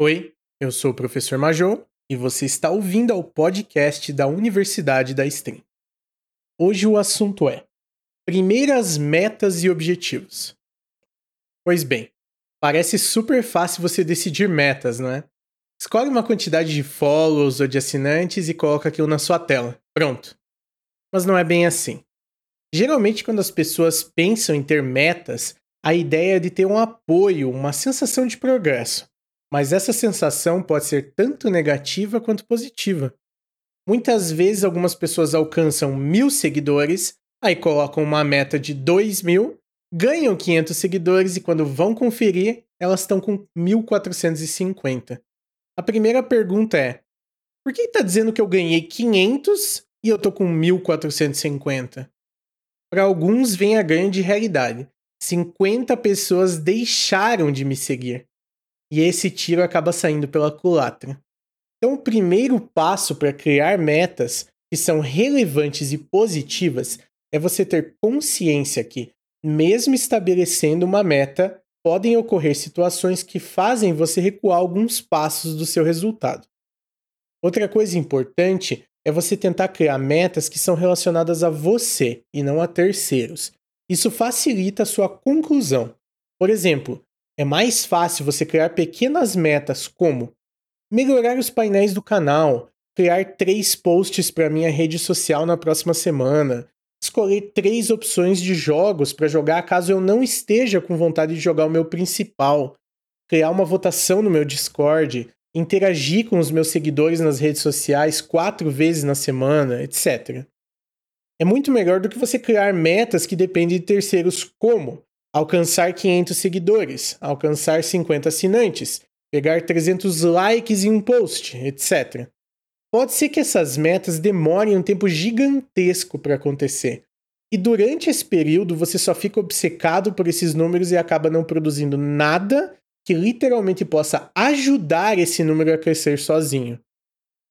Oi, eu sou o professor Major e você está ouvindo ao podcast da Universidade da Stream. Hoje o assunto é Primeiras metas e objetivos. Pois bem, parece super fácil você decidir metas, não é? Escolhe uma quantidade de follows ou de assinantes e coloca aquilo na sua tela. Pronto. Mas não é bem assim. Geralmente, quando as pessoas pensam em ter metas, a ideia é de ter um apoio, uma sensação de progresso. Mas essa sensação pode ser tanto negativa quanto positiva. Muitas vezes, algumas pessoas alcançam mil seguidores, aí colocam uma meta de dois mil, ganham 500 seguidores e quando vão conferir, elas estão com 1450. A primeira pergunta é: por que está dizendo que eu ganhei 500 e eu estou com 1450? Para alguns, vem a grande realidade. 50 pessoas deixaram de me seguir e esse tiro acaba saindo pela culatra. Então, o primeiro passo para criar metas que são relevantes e positivas é você ter consciência que, mesmo estabelecendo uma meta, podem ocorrer situações que fazem você recuar alguns passos do seu resultado. Outra coisa importante é você tentar criar metas que são relacionadas a você e não a terceiros. Isso facilita a sua conclusão. Por exemplo, é mais fácil você criar pequenas metas como melhorar os painéis do canal, criar três posts para minha rede social na próxima semana, escolher três opções de jogos para jogar caso eu não esteja com vontade de jogar o meu principal, criar uma votação no meu Discord, interagir com os meus seguidores nas redes sociais quatro vezes na semana, etc. É muito melhor do que você criar metas que dependem de terceiros, como alcançar 500 seguidores, alcançar 50 assinantes, pegar 300 likes em um post, etc. Pode ser que essas metas demorem um tempo gigantesco para acontecer. E durante esse período você só fica obcecado por esses números e acaba não produzindo nada que literalmente possa ajudar esse número a crescer sozinho.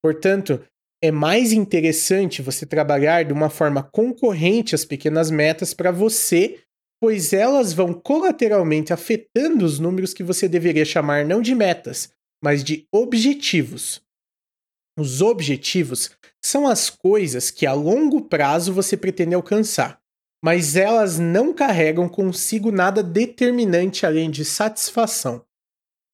Portanto, é mais interessante você trabalhar de uma forma concorrente às pequenas metas para você pois elas vão colateralmente afetando os números que você deveria chamar não de metas, mas de objetivos. Os objetivos são as coisas que a longo prazo você pretende alcançar, mas elas não carregam consigo nada determinante além de satisfação.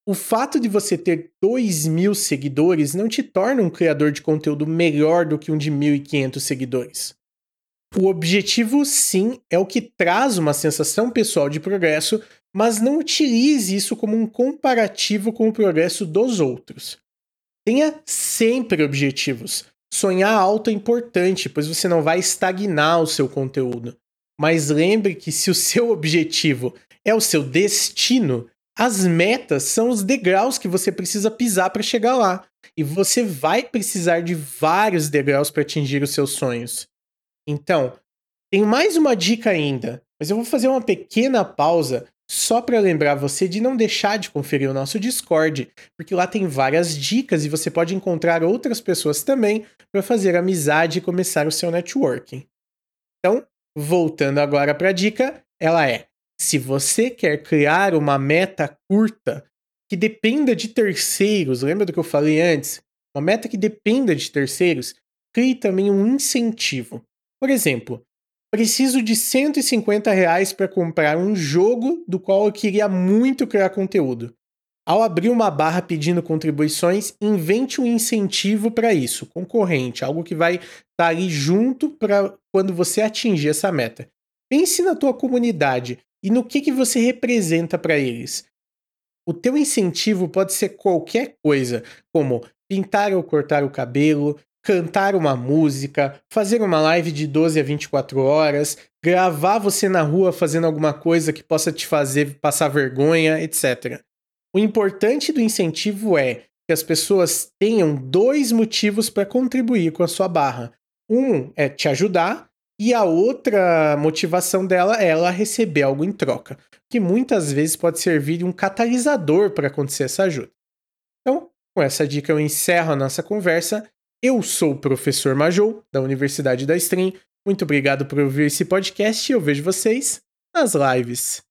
O fato de você ter 2 mil seguidores não te torna um criador de conteúdo melhor do que um de 1.500 seguidores. O objetivo, sim, é o que traz uma sensação pessoal de progresso, mas não utilize isso como um comparativo com o progresso dos outros. Tenha sempre objetivos. Sonhar alto é importante, pois você não vai estagnar o seu conteúdo. Mas lembre que se o seu objetivo é o seu destino, as metas são os degraus que você precisa pisar para chegar lá. E você vai precisar de vários degraus para atingir os seus sonhos. Então, tem mais uma dica ainda, mas eu vou fazer uma pequena pausa só para lembrar você de não deixar de conferir o nosso Discord, porque lá tem várias dicas e você pode encontrar outras pessoas também para fazer amizade e começar o seu networking. Então, voltando agora para a dica, ela é: se você quer criar uma meta curta que dependa de terceiros, lembra do que eu falei antes? Uma meta que dependa de terceiros, crie também um incentivo. Por exemplo, preciso de 150 reais para comprar um jogo do qual eu queria muito criar conteúdo. Ao abrir uma barra pedindo contribuições, invente um incentivo para isso, concorrente, algo que vai estar tá ali junto para quando você atingir essa meta. Pense na tua comunidade e no que, que você representa para eles. O teu incentivo pode ser qualquer coisa, como pintar ou cortar o cabelo, cantar uma música, fazer uma live de 12 a 24 horas, gravar você na rua fazendo alguma coisa que possa te fazer passar vergonha, etc. O importante do incentivo é que as pessoas tenham dois motivos para contribuir com a sua barra. Um é te ajudar e a outra motivação dela é ela receber algo em troca, que muitas vezes pode servir de um catalisador para acontecer essa ajuda. Então, com essa dica eu encerro a nossa conversa eu sou o professor Majou, da Universidade da Stream. Muito obrigado por ouvir esse podcast e eu vejo vocês nas lives.